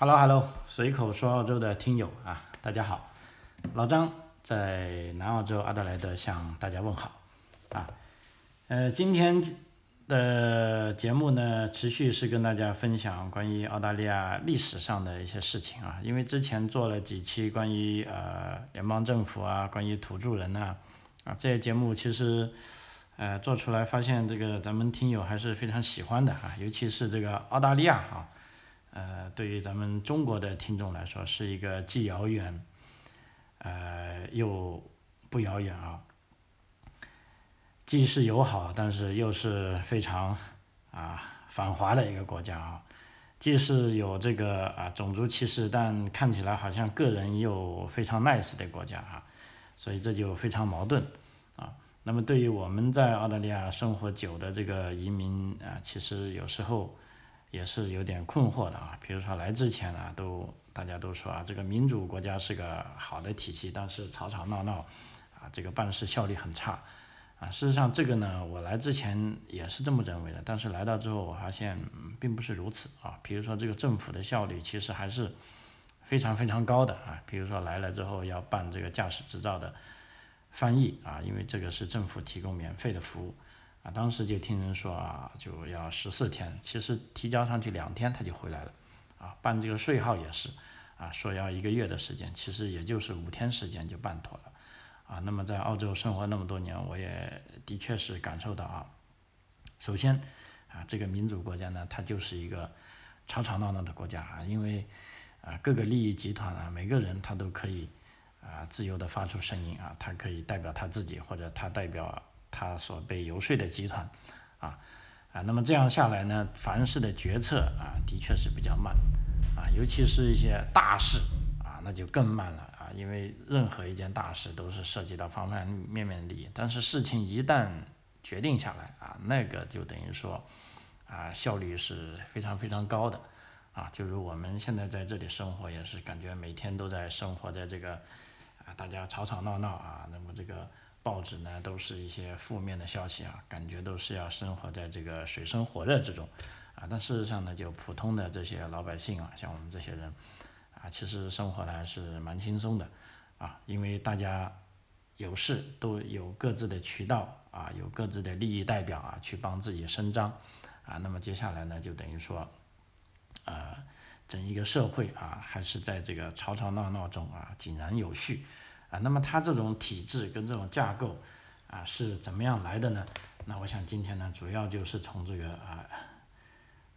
Hello Hello，随口说澳洲的听友啊，大家好，老张在南澳洲阿德莱德向大家问好啊。呃，今天的节目呢，持续是跟大家分享关于澳大利亚历史上的一些事情啊。因为之前做了几期关于呃联邦政府啊，关于土著人呐啊这些节目，其实呃做出来发现这个咱们听友还是非常喜欢的啊，尤其是这个澳大利亚啊。呃，对于咱们中国的听众来说，是一个既遥远，呃，又不遥远啊，既是友好，但是又是非常啊反华的一个国家啊，既是有这个啊种族歧视，但看起来好像个人又非常 nice 的国家啊，所以这就非常矛盾啊。那么对于我们在澳大利亚生活久的这个移民啊，其实有时候。也是有点困惑的啊，比如说来之前呢，都大家都说啊，这个民主国家是个好的体系，但是吵吵闹闹，啊，这个办事效率很差，啊，事实上这个呢，我来之前也是这么认为的，但是来到之后我发现并不是如此啊，比如说这个政府的效率其实还是非常非常高的啊，比如说来了之后要办这个驾驶执照的翻译啊，因为这个是政府提供免费的服务。啊，当时就听人说啊，就要十四天，其实提交上去两天他就回来了，啊，办这个税号也是，啊，说要一个月的时间，其实也就是五天时间就办妥了，啊，那么在澳洲生活那么多年，我也的确是感受到啊，首先啊，这个民主国家呢，它就是一个吵吵闹闹的国家啊，因为啊各个利益集团啊，每个人他都可以啊自由的发出声音啊，他可以代表他自己或者他代表。他所被游说的集团，啊啊，那么这样下来呢，凡事的决策啊，的确是比较慢，啊，尤其是一些大事啊，那就更慢了啊，因为任何一件大事都是涉及到方方面面利益，但是事情一旦决定下来啊，那个就等于说啊，效率是非常非常高的，啊，就如我们现在在这里生活，也是感觉每天都在生活在这个啊，大家吵吵闹闹啊，那么这个。报纸呢都是一些负面的消息啊，感觉都是要生活在这个水深火热之中，啊，但事实上呢，就普通的这些老百姓啊，像我们这些人，啊，其实生活的还是蛮轻松的，啊，因为大家有事都有各自的渠道啊，有各自的利益代表啊，去帮自己伸张，啊，那么接下来呢，就等于说，呃，整一个社会啊，还是在这个吵吵闹闹中啊，井然有序。啊，那么它这种体制跟这种架构啊是怎么样来的呢？那我想今天呢，主要就是从这个啊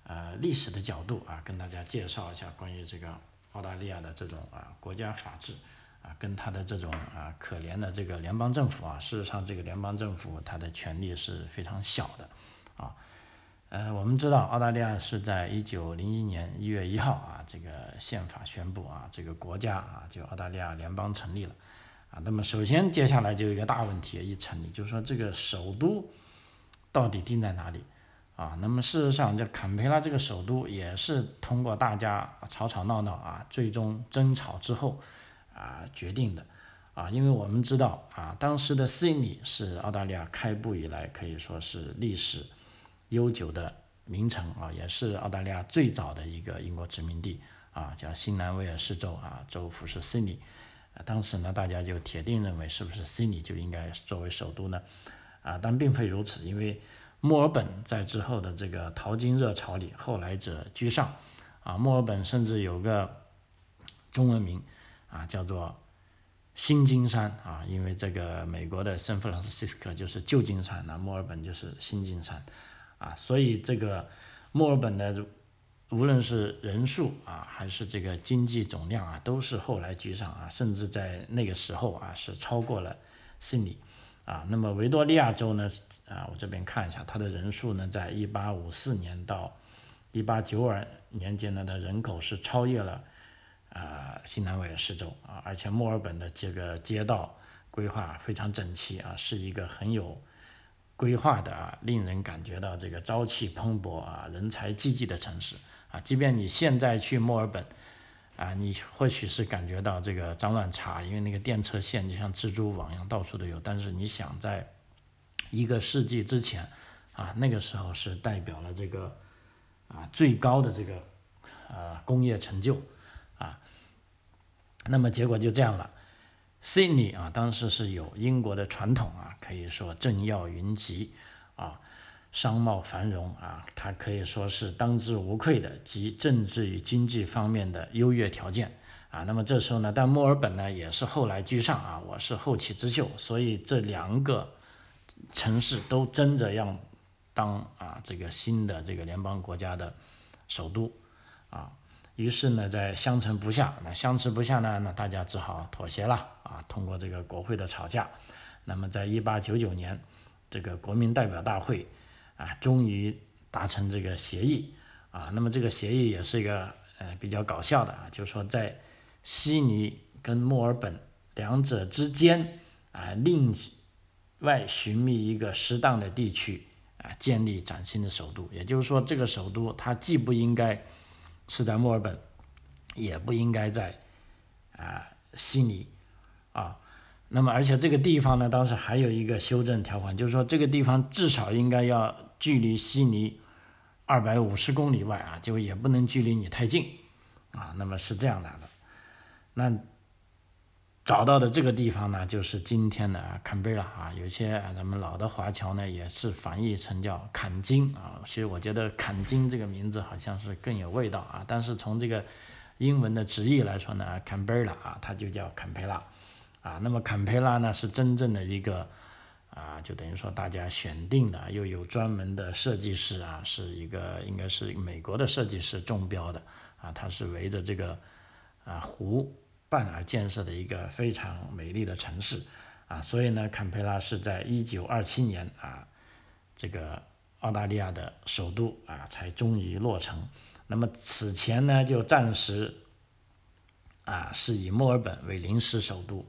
呃历史的角度啊，跟大家介绍一下关于这个澳大利亚的这种啊国家法治啊，跟它的这种啊可怜的这个联邦政府啊，事实上这个联邦政府它的权力是非常小的啊。呃，我们知道澳大利亚是在一九零一年一月一号啊，这个宪法宣布啊，这个国家啊就澳大利亚联邦成立了。啊，那么首先接下来就有一个大问题一成立，就是说这个首都到底定在哪里啊？那么事实上，这坎培拉这个首都也是通过大家吵吵闹闹啊，最终争吵之后啊决定的啊。因为我们知道啊，当时的悉尼是澳大利亚开埠以来可以说是历史悠久的名城啊，也是澳大利亚最早的一个英国殖民地啊，叫新南威尔士州啊，州府是悉尼。当时呢，大家就铁定认为是不是悉尼就应该作为首都呢？啊，但并非如此，因为墨尔本在之后的这个淘金热潮里，后来者居上。啊，墨尔本甚至有个中文名啊，叫做新金山啊，因为这个美国的圣弗朗西斯科就是旧金山，那墨尔本就是新金山啊，所以这个墨尔本的。无论是人数啊，还是这个经济总量啊，都是后来居上啊，甚至在那个时候啊，是超过了悉尼啊。那么维多利亚州呢，啊，我这边看一下，它的人数呢，在一八五四年到一八九二年间呢，它人口是超越了啊新南威尔士州啊，而且墨尔本的这个街道规划非常整齐啊，是一个很有规划的啊，令人感觉到这个朝气蓬勃啊，人才济济的城市。啊，即便你现在去墨尔本，啊，你或许是感觉到这个脏乱差，因为那个电车线就像蜘蛛网一样到处都有。但是你想在一个世纪之前，啊，那个时候是代表了这个啊最高的这个呃工业成就啊。那么结果就这样了。悉尼啊，当时是有英国的传统啊，可以说政要云集啊，商贸繁荣啊，它可以说是当之无愧的集政治与经济方面的优越条件啊。那么这时候呢，但墨尔本呢也是后来居上啊，我是后起之秀，所以这两个城市都争着要当啊这个新的这个联邦国家的首都啊。于是呢，在相持不下，那相持不下呢，那大家只好妥协了啊。通过这个国会的吵架，那么在一八九九年，这个国民代表大会啊，终于达成这个协议啊。那么这个协议也是一个呃比较搞笑的啊，就是说在悉尼跟墨尔本两者之间啊，另外寻觅一个适当的地区啊，建立崭新的首都。也就是说，这个首都它既不应该。是在墨尔本，也不应该在啊悉尼啊。那么，而且这个地方呢，当时还有一个修正条款，就是说这个地方至少应该要距离悉尼二百五十公里外啊，就也不能距离你太近啊。那么是这样来的，那。找到的这个地方呢，就是今天的坎贝拉啊。有些咱们老的华侨呢，也是翻译成叫坎金啊。其实我觉得坎金这个名字好像是更有味道啊。但是从这个英文的直译来说呢，坎贝拉啊，它就叫坎培拉啊。那么坎培拉呢，是真正的一个啊，就等于说大家选定的，又有专门的设计师啊，是一个应该是美国的设计师中标的啊。它是围着这个啊湖。半而建设的一个非常美丽的城市啊，所以呢，坎培拉是在一九二七年啊，这个澳大利亚的首都啊，才终于落成。那么此前呢，就暂时啊是以墨尔本为临时首都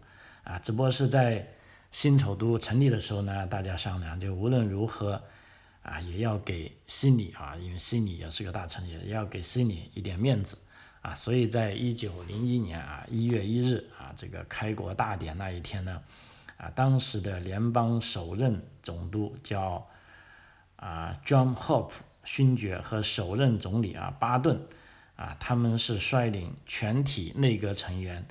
啊，只不过是在新首都成立的时候呢，大家商量，就无论如何啊，也要给悉尼啊，因为悉尼也是个大城市，也要给悉尼一点面子。啊，所以在一九零一年啊一月一日啊这个开国大典那一天呢，啊当时的联邦首任总督叫啊 John Hope 勋爵和首任总理啊巴顿啊他们是率领全体内阁成员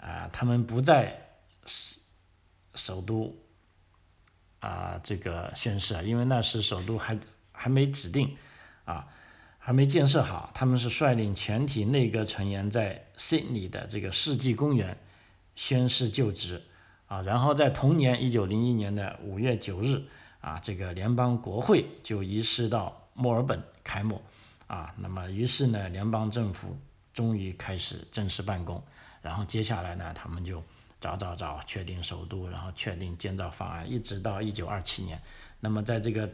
啊他们不在首首都啊这个宣誓啊，因为那时首都还还没指定啊。还没建设好，他们是率领全体内阁成员在悉尼的这个世纪公园宣誓就职啊，然后在同年一九零一年的五月九日啊，这个联邦国会就移师到墨尔本开幕啊，那么于是呢，联邦政府终于开始正式办公，然后接下来呢，他们就找找找确定首都，然后确定建造方案，一直到一九二七年，那么在这个。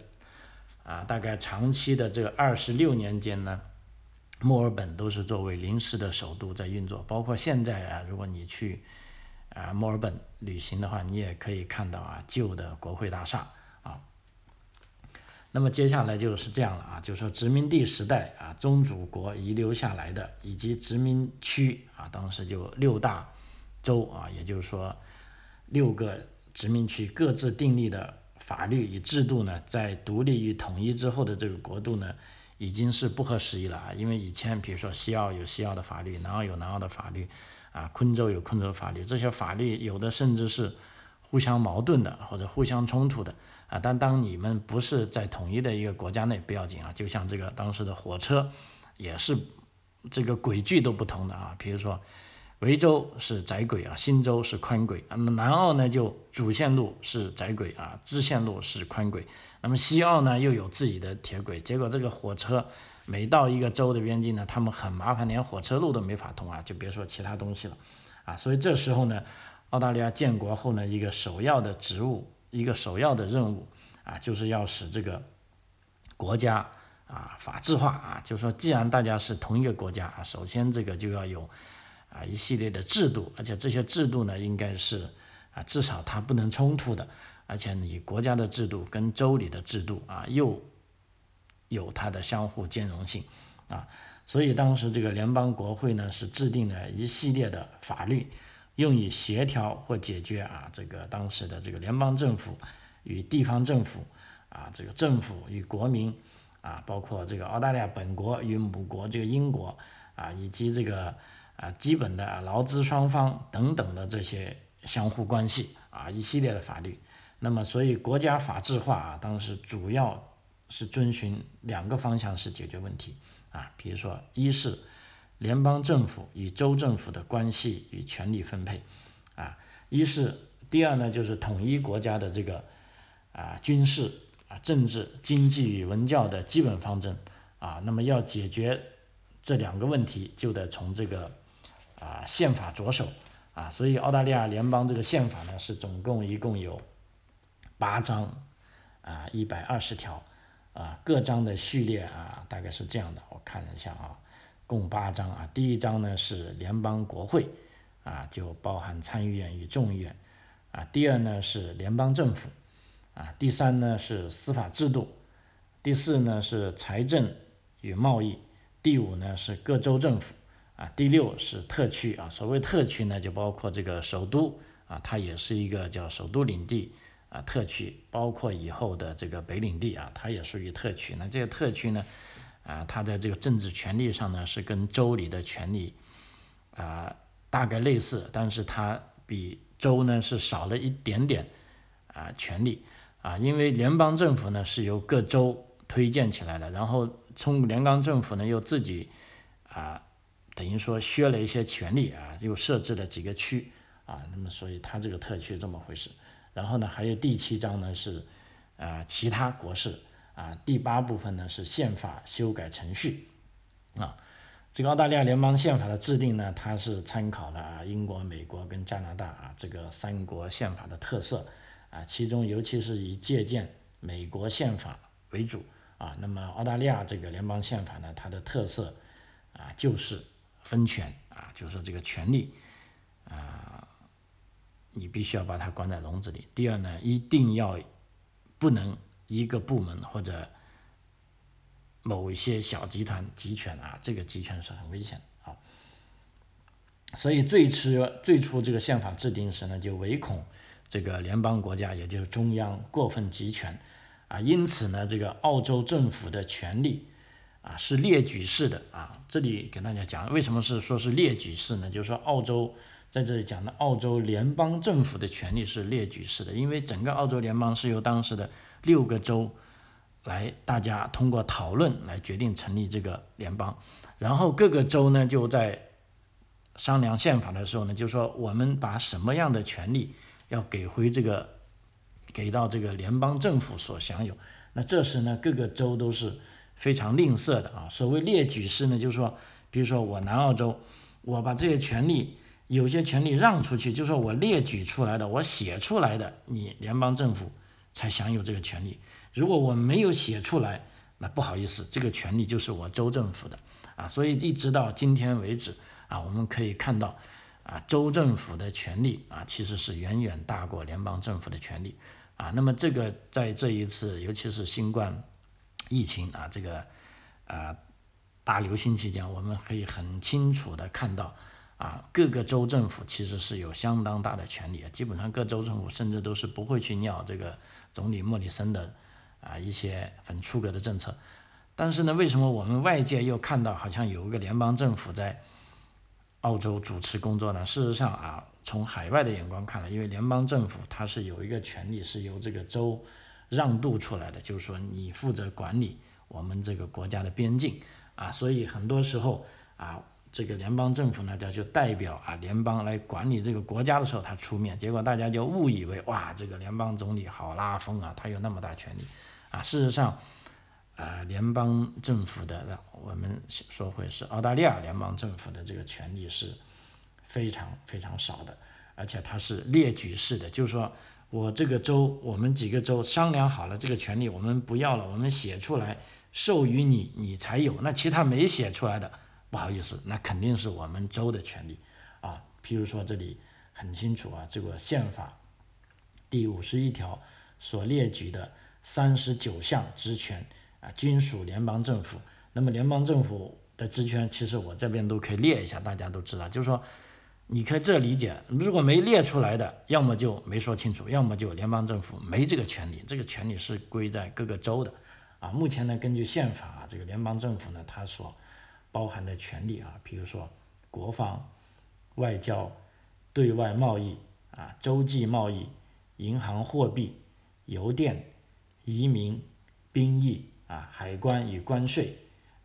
啊，大概长期的这个二十六年间呢，墨尔本都是作为临时的首都在运作。包括现在啊，如果你去啊墨尔本旅行的话，你也可以看到啊旧的国会大厦啊。那么接下来就是这样了啊，就是说殖民地时代啊，宗主国遗留下来的，以及殖民区啊，当时就六大州啊，也就是说六个殖民区各自订立的。法律与制度呢，在独立与统一之后的这个国度呢，已经是不合时宜了啊。因为以前，比如说西澳有西澳的法律，南澳有南澳的法律，啊，昆州有昆州的法律，这些法律有的甚至是互相矛盾的或者互相冲突的啊。但当你们不是在统一的一个国家内，不要紧啊。就像这个当时的火车，也是这个轨距都不同的啊。比如说。维州是窄轨啊，新州是宽轨。那么南澳呢，就主线路是窄轨啊，支线路是宽轨。那么西澳呢，又有自己的铁轨。结果这个火车每到一个州的边境呢，他们很麻烦，连火车路都没法通啊，就别说其他东西了啊。所以这时候呢，澳大利亚建国后呢，一个首要的职务，一个首要的任务啊，就是要使这个国家啊法治化啊。就说既然大家是同一个国家啊，首先这个就要有。啊，一系列的制度，而且这些制度呢，应该是啊，至少它不能冲突的，而且你国家的制度跟州里的制度啊，又有它的相互兼容性啊，所以当时这个联邦国会呢，是制定了一系列的法律，用以协调或解决啊，这个当时的这个联邦政府与地方政府啊，这个政府与国民啊，包括这个澳大利亚本国与母国这个英国啊，以及这个。啊基本的劳资双方等等的这些相互关系啊一系列的法律。那么所以国家法制化啊，当时主要是遵循两个方向是解决问题啊，比如说一是联邦政府与州政府的关系与权力分配啊，一是第二呢就是统一国家的这个啊军事啊政治经济与文教的基本方针啊，那么要解决这两个问题，就得从这个啊宪法着手啊，所以澳大利亚联邦这个宪法呢是总共一共有八章啊一百二十条啊，各章的序列啊大概是这样的，我看一下啊。共八章啊，第一章呢是联邦国会啊，就包含参议院与众议院啊。第二呢是联邦政府啊。第三呢是司法制度。第四呢是财政与贸易。第五呢是各州政府啊。第六是特区啊。所谓特区呢，就包括这个首都啊，它也是一个叫首都领地啊特区，包括以后的这个北领地啊，它也属于特区。那这个特区呢？啊，它在这个政治权力上呢，是跟州里的权力啊大概类似，但是它比州呢是少了一点点啊权力啊，因为联邦政府呢是由各州推荐起来的，然后从联邦政府呢又自己啊等于说削了一些权力啊，又设置了几个区啊，那么所以他这个特区这么回事，然后呢还有第七章呢是啊其他国事。啊，第八部分呢是宪法修改程序，啊，这个澳大利亚联邦宪法的制定呢，它是参考了英国、美国跟加拿大啊这个三国宪法的特色，啊，其中尤其是以借鉴美国宪法为主，啊，那么澳大利亚这个联邦宪法呢，它的特色啊就是分权，啊，就是说这个权利，啊，你必须要把它关在笼子里。第二呢，一定要不能。一个部门或者某一些小集团集权啊，这个集权是很危险的啊。所以最初最初这个宪法制定时呢，就唯恐这个联邦国家也就是中央过分集权啊，因此呢，这个澳洲政府的权力啊是列举式的啊。这里给大家讲为什么是说是列举式呢？就是说澳洲在这里讲的澳洲联邦政府的权力是列举式的，因为整个澳洲联邦是由当时的六个州来，大家通过讨论来决定成立这个联邦，然后各个州呢就在商量宪法的时候呢，就说我们把什么样的权利要给回这个，给到这个联邦政府所享有。那这时呢，各个州都是非常吝啬的啊。所谓列举式呢，就是说，比如说我南澳洲，我把这些权利，有些权利让出去，就是说我列举出来的，我写出来的，你联邦政府。才享有这个权利。如果我没有写出来，那不好意思，这个权利就是我州政府的啊。所以一直到今天为止啊，我们可以看到啊，州政府的权利啊，其实是远远大过联邦政府的权利啊。那么这个在这一次，尤其是新冠疫情啊，这个啊大流行期间，我们可以很清楚的看到。啊，各个州政府其实是有相当大的权利，基本上各州政府甚至都是不会去尿这个总理莫里森的啊一些很出格的政策。但是呢，为什么我们外界又看到好像有一个联邦政府在澳洲主持工作呢？事实上啊，从海外的眼光看来，因为联邦政府它是有一个权利是由这个州让渡出来的，就是说你负责管理我们这个国家的边境啊，所以很多时候啊。这个联邦政府呢，他就代表啊联邦来管理这个国家的时候，他出面，结果大家就误以为哇，这个联邦总理好拉风啊，他有那么大权力啊。事实上，啊，联邦政府的，我们说会是澳大利亚联邦政府的这个权力是非常非常少的，而且它是列举式的，就是说我这个州，我们几个州商量好了这个权利，我们不要了，我们写出来授予你，你才有，那其他没写出来的。不好意思，那肯定是我们州的权利啊。譬如说，这里很清楚啊，这个宪法第五十一条所列举的三十九项职权啊，均属联邦政府。那么，联邦政府的职权，其实我这边都可以列一下，大家都知道。就是说，你可以这理解，如果没列出来的，要么就没说清楚，要么就联邦政府没这个权利，这个权利是归在各个州的啊。目前呢，根据宪法啊，这个联邦政府呢，它所包含的权利啊，比如说国防、外交、对外贸易啊、洲际贸易、银行货币、邮电、移民、兵役啊、海关与关税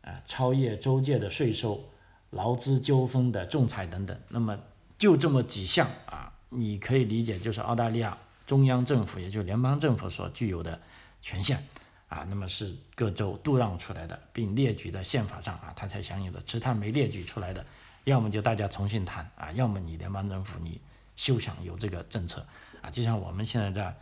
啊、超越州界的税收、劳资纠纷的仲裁等等。那么就这么几项啊，你可以理解就是澳大利亚中央政府，也就是联邦政府所具有的权限。啊，那么是各州度让出来的，并列举在宪法上啊，他才享有的。其他没列举出来的，要么就大家重新谈啊，要么你联邦政府你休想有这个政策啊。就像我们现在在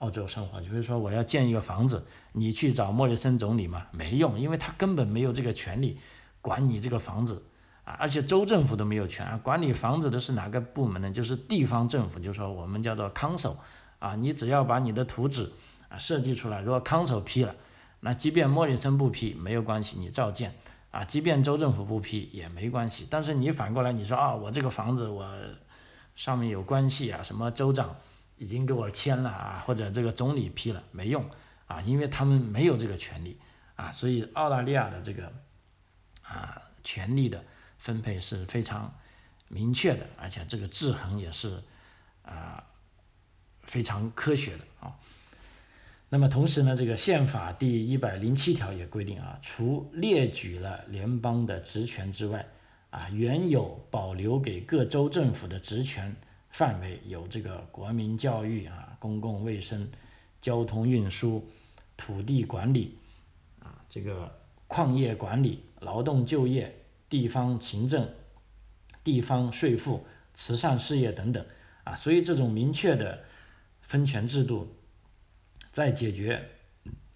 澳洲生活，就比如说我要建一个房子，你去找莫里森总理嘛，没用，因为他根本没有这个权利管你这个房子啊，而且州政府都没有权啊，管理房子的是哪个部门呢？就是地方政府，就说我们叫做 council 啊，你只要把你的图纸。啊，设计出来，如果 council 批了，那即便莫里森不批没有关系，你照建啊，即便州政府不批也没关系。但是你反过来你说啊，我这个房子我上面有关系啊，什么州长已经给我签了啊，或者这个总理批了没用啊，因为他们没有这个权利啊，所以澳大利亚的这个啊权力的分配是非常明确的，而且这个制衡也是啊非常科学的啊。那么同时呢，这个宪法第一百零七条也规定啊，除列举了联邦的职权之外，啊，原有保留给各州政府的职权范围有这个国民教育啊、公共卫生、交通运输、土地管理啊、这个矿业管理、劳动就业、地方行政、地方税负、慈善事业等等啊，所以这种明确的分权制度。在解决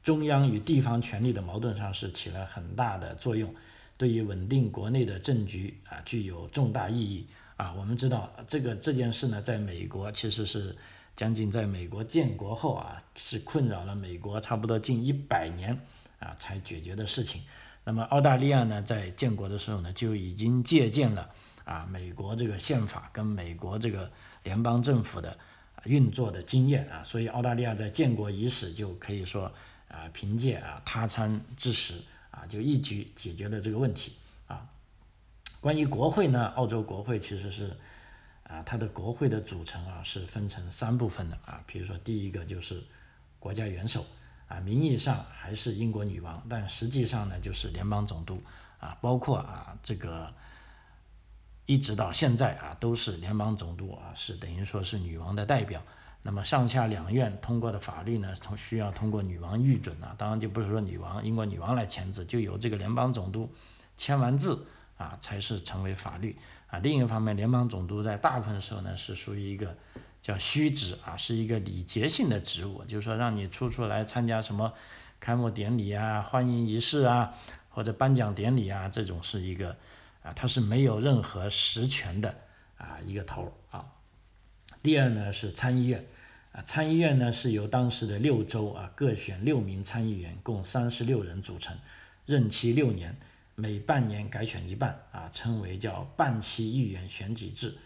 中央与地方权力的矛盾上是起了很大的作用，对于稳定国内的政局啊具有重大意义啊。我们知道这个这件事呢，在美国其实是将近在美国建国后啊，是困扰了美国差不多近一百年啊才解决的事情。那么澳大利亚呢，在建国的时候呢，就已经借鉴了啊美国这个宪法跟美国这个联邦政府的。运作的经验啊，所以澳大利亚在建国伊始就可以说啊，凭借啊他参之时啊，就一举解决了这个问题啊。关于国会呢，澳洲国会其实是啊，它的国会的组成啊是分成三部分的啊。比如说第一个就是国家元首啊，名义上还是英国女王，但实际上呢就是联邦总督啊，包括啊这个。一直到现在啊，都是联邦总督啊，是等于说是女王的代表。那么上下两院通过的法律呢，从需要通过女王御准啊。当然就不是说女王英国女王来签字，就由这个联邦总督签完字啊，才是成为法律啊。另一方面，联邦总督在大部分时候呢，是属于一个叫虚职啊，是一个礼节性的职务，就是说让你出出来参加什么开幕典礼啊、欢迎仪式啊，或者颁奖典礼啊，这种是一个。啊，它是没有任何实权的啊一个头啊。第二呢是参议院，啊参议院呢是由当时的六州啊各选六名参议员，共三十六人组成，任期六年，每半年改选一半啊，称为叫半期议员选举制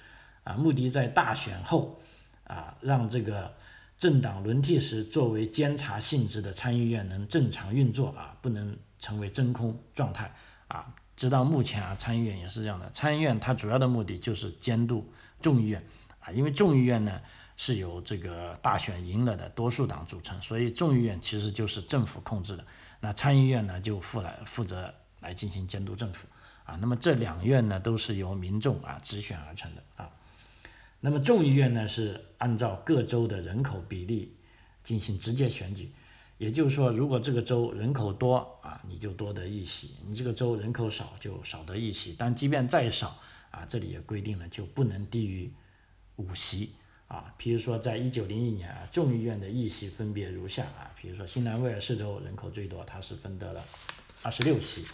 啊，目的在大选后啊让这个政党轮替时作为监察性质的参议院能正常运作啊，不能成为真空状态啊。直到目前啊，参议院也是这样的。参议院它主要的目的就是监督众议院啊，因为众议院呢是由这个大选赢了的多数党组成，所以众议院其实就是政府控制的。那参议院呢就负来负责来进行监督政府啊。那么这两院呢都是由民众啊直选而成的啊。那么众议院呢是按照各州的人口比例进行直接选举。也就是说，如果这个州人口多啊，你就多得一席；你这个州人口少，就少得一席。但即便再少啊，这里也规定了，就不能低于五席啊。比如说，在一九零一年啊，众议院的议席分别如下啊。比如说，新南威尔士州人口最多，它是分得了二十六席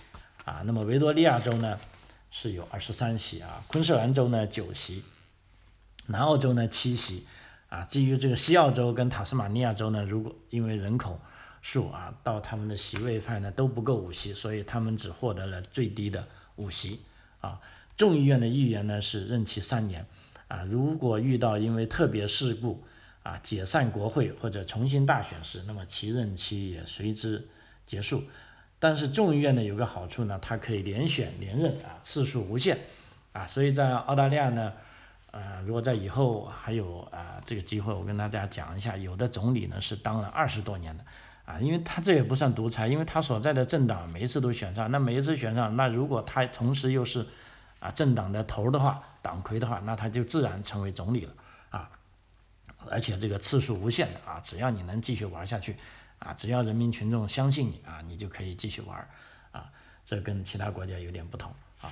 啊。那么维多利亚州呢是有二十三席啊，昆士兰州呢九席，南澳洲呢七席啊。至于这个西澳洲跟塔斯马尼亚州呢，如果因为人口数啊，到他们的席位派呢都不够五席，所以他们只获得了最低的五席啊。众议院的议员呢是任期三年啊，如果遇到因为特别事故啊解散国会或者重新大选时，那么其任期也随之结束。但是众议院呢有个好处呢，它可以连选连任啊，次数无限啊，所以在澳大利亚呢，呃，如果在以后还有啊这个机会，我跟大家讲一下，有的总理呢是当了二十多年的，啊，因为他这也不算独裁，因为他所在的政党每一次都选上，那每一次选上，那如果他同时又是啊政党的头的话，党魁的话，那他就自然成为总理了，啊，而且这个次数无限的啊，只要你能继续玩下去，啊，只要人民群众相信你啊，你就可以继续玩，啊，这跟其他国家有点不同啊。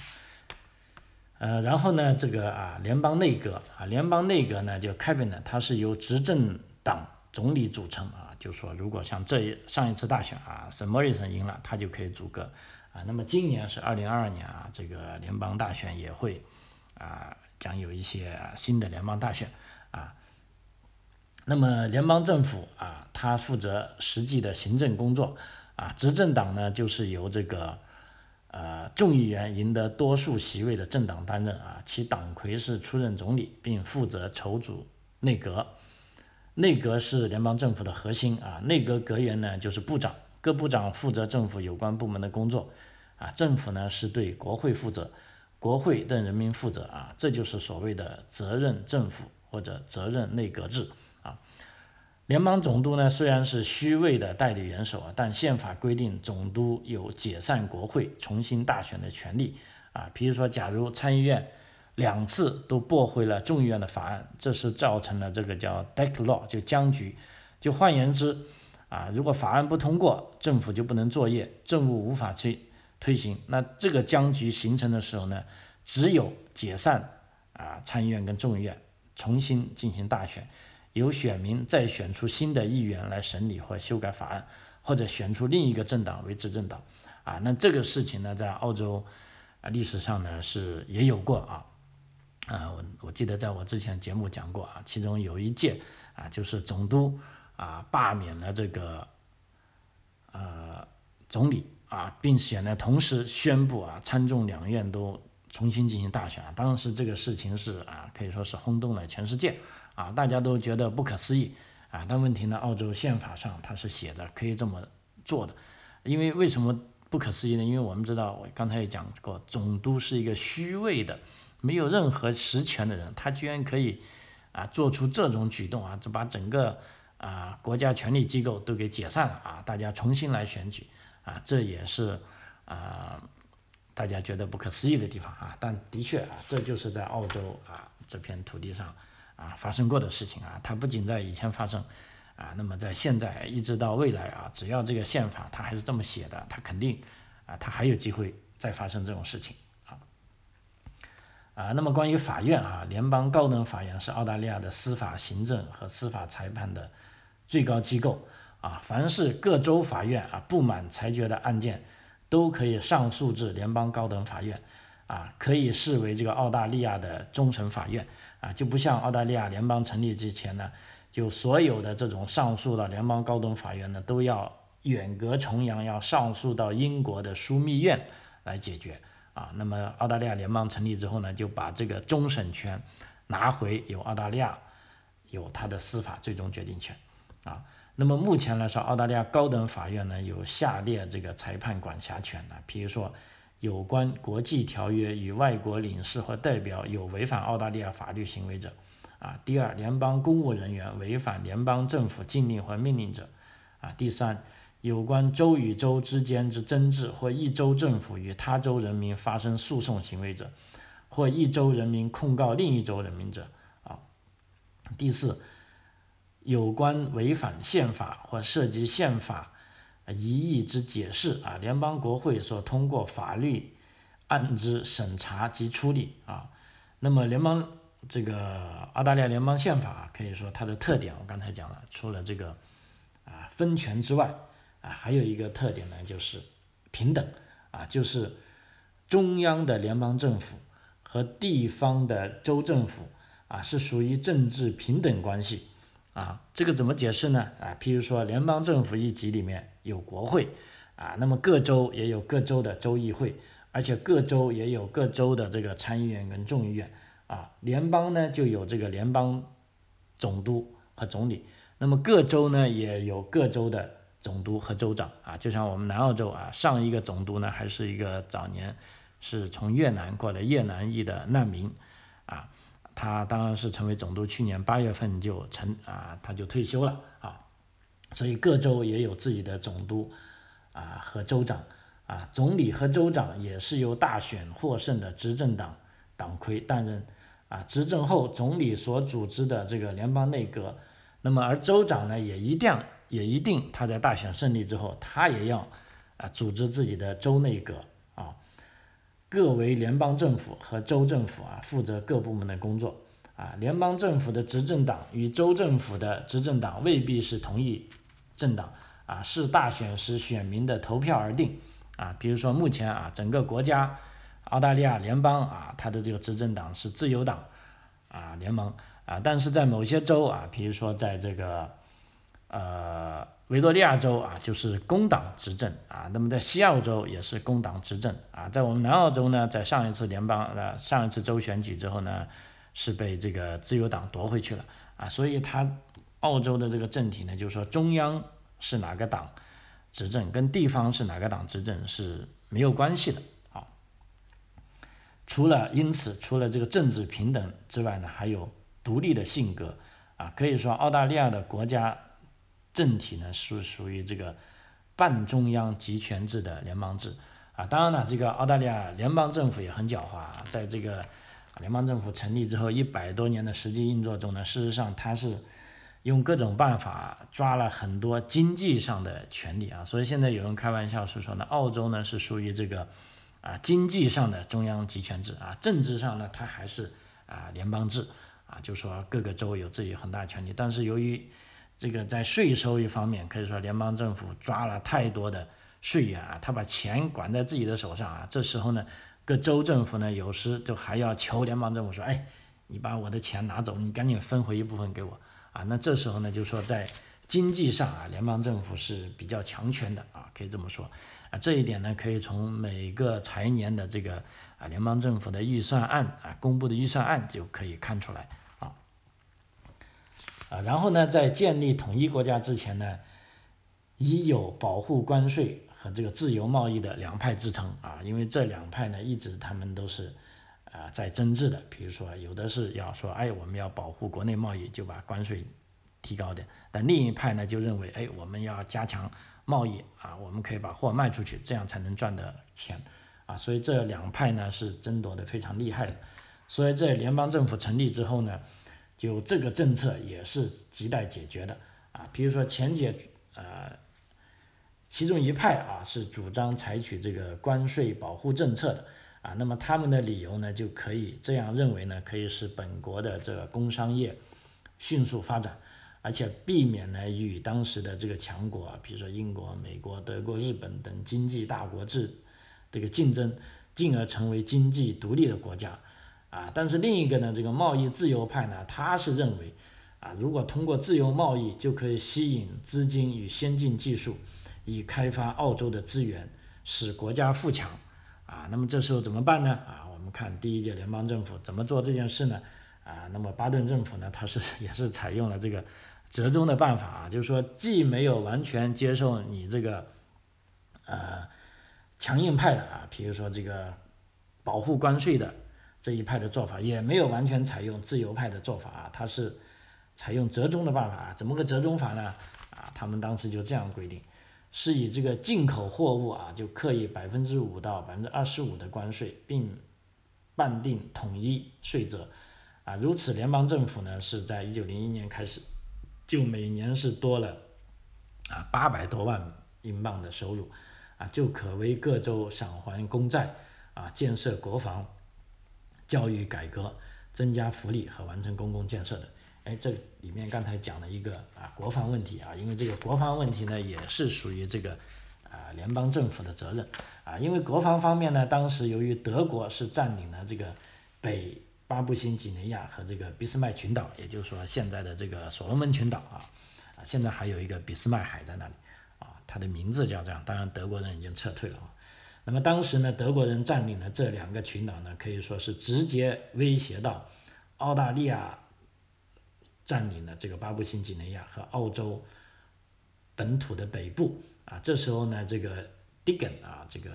呃，然后呢，这个啊，联邦内阁啊，联邦内阁呢，就 cabinet，它是由执政党总理组成啊。就说如果像这一上一次大选啊，沈莫里森赢了，他就可以组阁啊。那么今年是二零二二年啊，这个联邦大选也会啊，将有一些新的联邦大选啊。那么联邦政府啊，它负责实际的行政工作啊，执政党呢，就是由这个。呃，众议员赢得多数席位的政党担任啊，其党魁是出任总理，并负责筹组内阁。内阁是联邦政府的核心啊，内阁阁员呢就是部长，各部长负责政府有关部门的工作啊。政府呢是对国会负责，国会对人民负责啊，这就是所谓的责任政府或者责任内阁制。联邦总督呢，虽然是虚位的代理元首啊，但宪法规定总督有解散国会、重新大选的权利啊。比如说，假如参议院两次都驳回了众议院的法案，这是造成了这个叫 deck law，就僵局。就换言之啊，如果法案不通过，政府就不能作业，政务无法推推行。那这个僵局形成的时候呢，只有解散啊参议院跟众议院，重新进行大选。由选民再选出新的议员来审理或修改法案，或者选出另一个政党为执政党，啊，那这个事情呢，在澳洲啊历史上呢是也有过啊，啊，我我记得在我之前节目讲过啊，其中有一届啊，就是总督啊罢免了这个呃总理啊，并且呢同时宣布啊参众两院都重新进行大选，啊当时这个事情是啊可以说是轰动了全世界。啊，大家都觉得不可思议啊！但问题呢，澳洲宪法上它是写着可以这么做的，因为为什么不可思议呢？因为我们知道，我刚才也讲过，总督是一个虚位的、没有任何实权的人，他居然可以啊做出这种举动啊，就把整个啊国家权力机构都给解散了啊，大家重新来选举啊，这也是啊大家觉得不可思议的地方啊。但的确啊，这就是在澳洲啊这片土地上。啊，发生过的事情啊，它不仅在以前发生，啊，那么在现在一直到未来啊，只要这个宪法它还是这么写的，它肯定啊，它还有机会再发生这种事情啊。啊，那么关于法院啊，联邦高等法院是澳大利亚的司法行政和司法裁判的最高机构啊，凡是各州法院啊不满裁决的案件，都可以上诉至联邦高等法院啊，可以视为这个澳大利亚的终审法院。啊，就不像澳大利亚联邦成立之前呢，就所有的这种上诉到联邦高等法院呢，都要远隔重洋，要上诉到英国的枢密院来解决啊。那么澳大利亚联邦成立之后呢，就把这个终审权拿回，由澳大利亚有它的司法最终决定权啊。那么目前来说，澳大利亚高等法院呢有下列这个裁判管辖权呢，比如说。有关国际条约与外国领事或代表有违反澳大利亚法律行为者，啊，第二，联邦公务人员违反联邦政府禁令或命令者，啊，第三，有关州与州之间之争执或一州政府与他州人民发生诉讼行为者，或一州人民控告另一州人民者，啊，第四，有关违反宪法或涉及宪法。一意之解释啊，联邦国会所通过法律案之审查及处理啊，那么联邦这个澳大利亚联邦宪法可以说它的特点，我刚才讲了，除了这个啊分权之外啊，还有一个特点呢，就是平等啊，就是中央的联邦政府和地方的州政府啊是属于政治平等关系啊，这个怎么解释呢？啊，譬如说联邦政府一级里面。有国会啊，那么各州也有各州的州议会，而且各州也有各州的这个参议院跟众议院啊。联邦呢就有这个联邦总督和总理，那么各州呢也有各州的总督和州长啊。就像我们南澳洲啊，上一个总督呢还是一个早年是从越南过来越南裔的难民，啊，他当然是成为总督，去年八月份就成啊，他就退休了啊，所以各州也有自己的总督啊和州长啊，总理和州长也是由大选获胜的执政党党魁担任啊，执政后总理所组织的这个联邦内阁，那么而州长呢也一定也一定他在大选胜利之后，他也要啊组织自己的州内阁。各为联邦政府和州政府啊，负责各部门的工作啊。联邦政府的执政党与州政府的执政党未必是同一政党啊，视大选时选民的投票而定啊。比如说目前啊，整个国家澳大利亚联邦啊，它的这个执政党是自由党啊联盟啊，但是在某些州啊，比如说在这个呃。维多利亚州啊，就是工党执政啊，那么在西澳州也是工党执政啊，在我们南澳洲呢，在上一次联邦呃上一次州选举之后呢，是被这个自由党夺回去了啊，所以它澳洲的这个政体呢，就是说中央是哪个党执政，跟地方是哪个党执政是没有关系的啊。除了因此，除了这个政治平等之外呢，还有独立的性格啊，可以说澳大利亚的国家。政体呢是属于这个半中央集权制的联邦制。啊，当然了，这个澳大利亚联邦政府也很狡猾啊，在这个联邦政府成立之后一百多年的实际运作中呢，事实上它是用各种办法抓了很多经济上的权利啊，所以现在有人开玩笑是说呢，澳洲呢是属于这个啊经济上的中央集权制。啊，政治上呢它还是啊联邦制。啊，就说各个州有自己很大权利，但是由于这个在税收一方面，可以说联邦政府抓了太多的税源啊，他把钱管在自己的手上啊。这时候呢，各州政府呢，有时就还要求联邦政府说：“哎，你把我的钱拿走，你赶紧分回一部分给我啊。”那这时候呢，就说在经济上啊，联邦政府是比较强权的啊，可以这么说啊。这一点呢，可以从每个财年的这个啊联邦政府的预算案啊公布的预算案就可以看出来。啊，然后呢，在建立统一国家之前呢，已有保护关税和这个自由贸易的两派支撑啊，因为这两派呢，一直他们都是啊在争执的。比如说，有的是要说，哎，我们要保护国内贸易，就把关税提高点；但另一派呢，就认为，哎，我们要加强贸易啊，我们可以把货卖出去，这样才能赚的钱啊。所以这两派呢是争夺的非常厉害的。所以在联邦政府成立之后呢。就这个政策也是亟待解决的啊，比如说前解呃，其中一派啊是主张采取这个关税保护政策的啊，那么他们的理由呢就可以这样认为呢，可以使本国的这个工商业迅速发展，而且避免呢与当时的这个强国啊，比如说英国、美国、德国、日本等经济大国制这个竞争，进而成为经济独立的国家。啊，但是另一个呢，这个贸易自由派呢，他是认为，啊，如果通过自由贸易就可以吸引资金与先进技术，以开发澳洲的资源，使国家富强，啊，那么这时候怎么办呢？啊，我们看第一届联邦政府怎么做这件事呢？啊，那么巴顿政府呢，他是 也是采用了这个折中的办法啊，就是说既没有完全接受你这个，呃，强硬派的啊，比如说这个保护关税的。这一派的做法也没有完全采用自由派的做法啊，他是采用折中的办法怎么个折中法呢？啊，他们当时就这样规定，是以这个进口货物啊，就刻以百分之五到百分之二十五的关税，并办定统一税则啊。如此，联邦政府呢是在一九零一年开始，就每年是多了啊八百多万英镑的收入啊，就可为各州偿还公债啊，建设国防。教育改革、增加福利和完成公共建设的，哎，这里面刚才讲了一个啊国防问题啊，因为这个国防问题呢也是属于这个啊联邦政府的责任啊，因为国防方面呢，当时由于德国是占领了这个北巴布新几内亚和这个俾斯麦群岛，也就是说现在的这个所罗门群岛啊，啊现在还有一个俾斯麦海在那里啊，它的名字叫这样，当然德国人已经撤退了啊。那么当时呢，德国人占领了这两个群岛呢，可以说是直接威胁到澳大利亚占领了这个巴布新几内亚和澳洲本土的北部啊。这时候呢，这个 Digan 啊，这个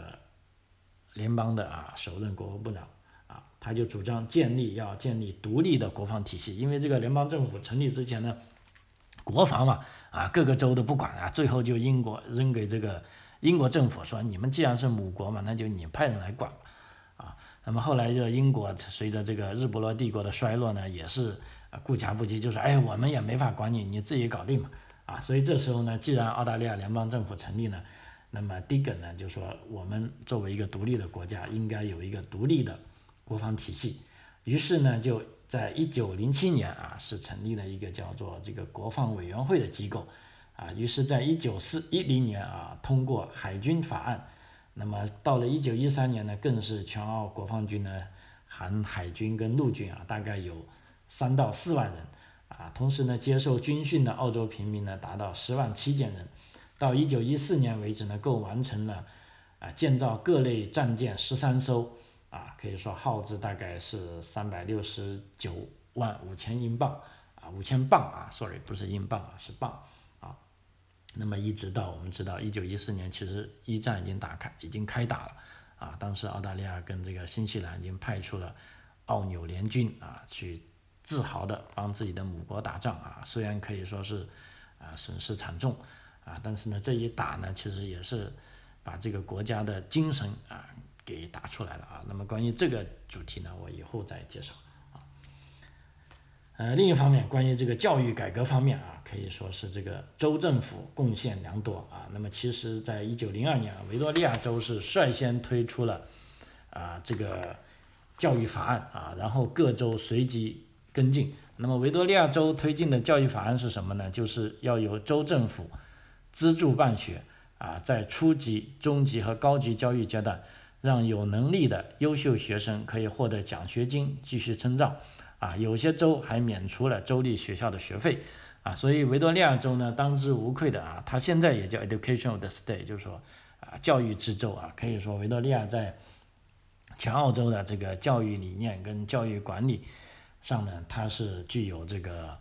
联邦的啊首任国务部长啊，他就主张建立要建立独立的国防体系，因为这个联邦政府成立之前呢，国防嘛啊各个州都不管啊，最后就英国扔给这个英国政府说，你们既然是母国嘛，那就你派人来管啊。那么后来就英国随着这个日不落帝国的衰落呢，也是啊顾家不及，就说哎我们也没法管你，你自己搞定嘛啊。所以这时候呢，既然澳大利亚联邦政府成立呢。那么第一个呢，就说我们作为一个独立的国家，应该有一个独立的国防体系。于是呢，就在一九零七年啊，是成立了一个叫做这个国防委员会的机构啊。于是，在一九四一零年啊，通过海军法案。那么到了一九一三年呢，更是全澳国防军呢，含海军跟陆军啊，大概有三到四万人啊。同时呢，接受军训的澳洲平民呢，达到十万七千人。到一九一四年为止呢，共完成了啊建造各类战舰十三艘啊，可以说耗资大概是三百六十九万五千英镑啊，五千镑啊，sorry 不是英镑啊，是镑。那么一直到我们知道一九一四年，其实一战已经打开，已经开打了啊。当时澳大利亚跟这个新西兰已经派出了澳纽联军啊，去自豪的帮自己的母国打仗啊，虽然可以说是啊损失惨重。啊，但是呢，这一打呢，其实也是把这个国家的精神啊给打出来了啊。那么关于这个主题呢，我以后再介绍。呃，另一方面，关于这个教育改革方面啊，可以说是这个州政府贡献良多啊。那么其实，在一九零二年，维多利亚州是率先推出了啊这个教育法案啊，然后各州随即跟进。那么维多利亚州推进的教育法案是什么呢？就是要由州政府资助办学啊，在初级、中级和高级教育阶段，让有能力的优秀学生可以获得奖学金继续深造啊。有些州还免除了州立学校的学费啊。所以维多利亚州呢，当之无愧的啊，它现在也叫 Educational State，就是说啊，教育之州啊。可以说维多利亚在全澳洲的这个教育理念跟教育管理上呢，它是具有这个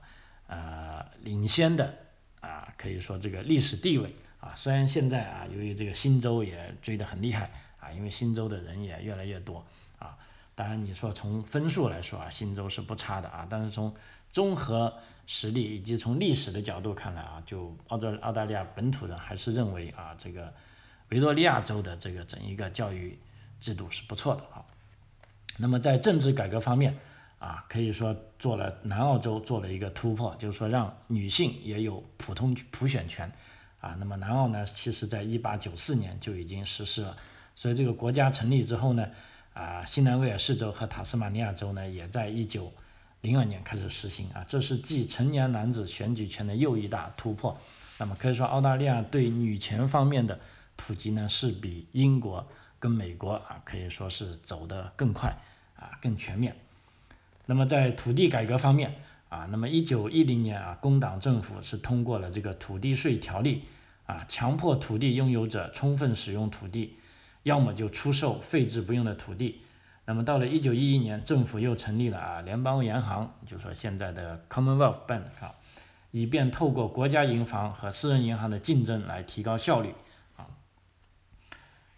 呃领先的。啊，可以说这个历史地位啊，虽然现在啊，由于这个新州也追得很厉害啊，因为新州的人也越来越多啊。当然你说从分数来说啊，新州是不差的啊，但是从综合实力以及从历史的角度看来啊，就澳洲澳大利亚本土人还是认为啊，这个维多利亚州的这个整一个教育制度是不错的啊。那么在政治改革方面。啊，可以说做了南澳洲做了一个突破，就是说让女性也有普通普选权，啊，那么南澳呢，其实在一八九四年就已经实施了，所以这个国家成立之后呢，啊，新南威尔士州和塔斯马尼亚州呢，也在一九零二年开始实行，啊，这是继成年男子选举权的又一大突破，那么可以说澳大利亚对女权方面的普及呢，是比英国跟美国啊，可以说是走得更快，啊，更全面。那么在土地改革方面啊，那么一九一零年啊，工党政府是通过了这个土地税条例啊，强迫土地拥有者充分使用土地，要么就出售废置不用的土地。那么到了一九一一年，政府又成立了啊联邦银行，就说现在的 Commonwealth Bank 啊，以便透过国家银行和私人银行的竞争来提高效率啊。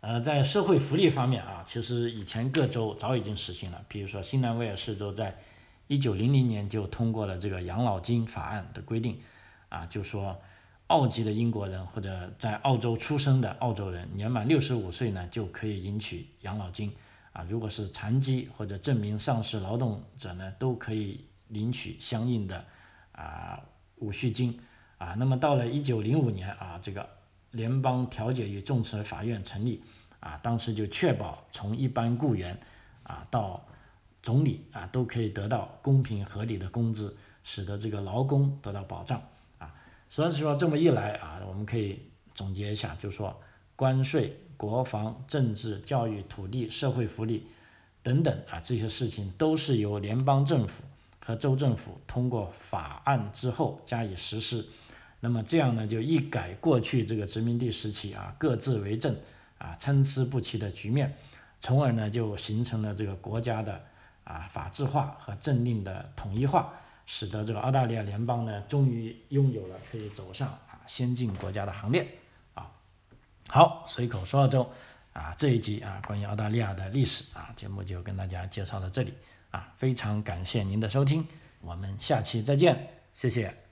呃，在社会福利方面啊，其实以前各州早已经实行了。比如说，新南威尔士州在一九零零年就通过了这个养老金法案的规定，啊，就说澳籍的英国人或者在澳洲出生的澳洲人，年满六十五岁呢就可以领取养老金，啊，如果是残疾或者证明丧失劳动者呢，都可以领取相应的啊抚恤金，啊，那么到了一九零五年啊，这个。联邦调解与仲裁法院成立，啊，当时就确保从一般雇员，啊到总理啊都可以得到公平合理的工资，使得这个劳工得到保障，所以说这么一来啊，我们可以总结一下，就是说关税、国防、政治、教育、土地、社会福利等等啊这些事情都是由联邦政府和州政府通过法案之后加以实施。那么这样呢，就一改过去这个殖民地时期啊各自为政啊参差不齐的局面，从而呢就形成了这个国家的啊法治化和政令的统一化，使得这个澳大利亚联邦呢终于拥有了可以走上啊先进国家的行列啊。好，随口说澳洲啊，这一集啊关于澳大利亚的历史啊节目就跟大家介绍到这里啊，非常感谢您的收听，我们下期再见，谢谢。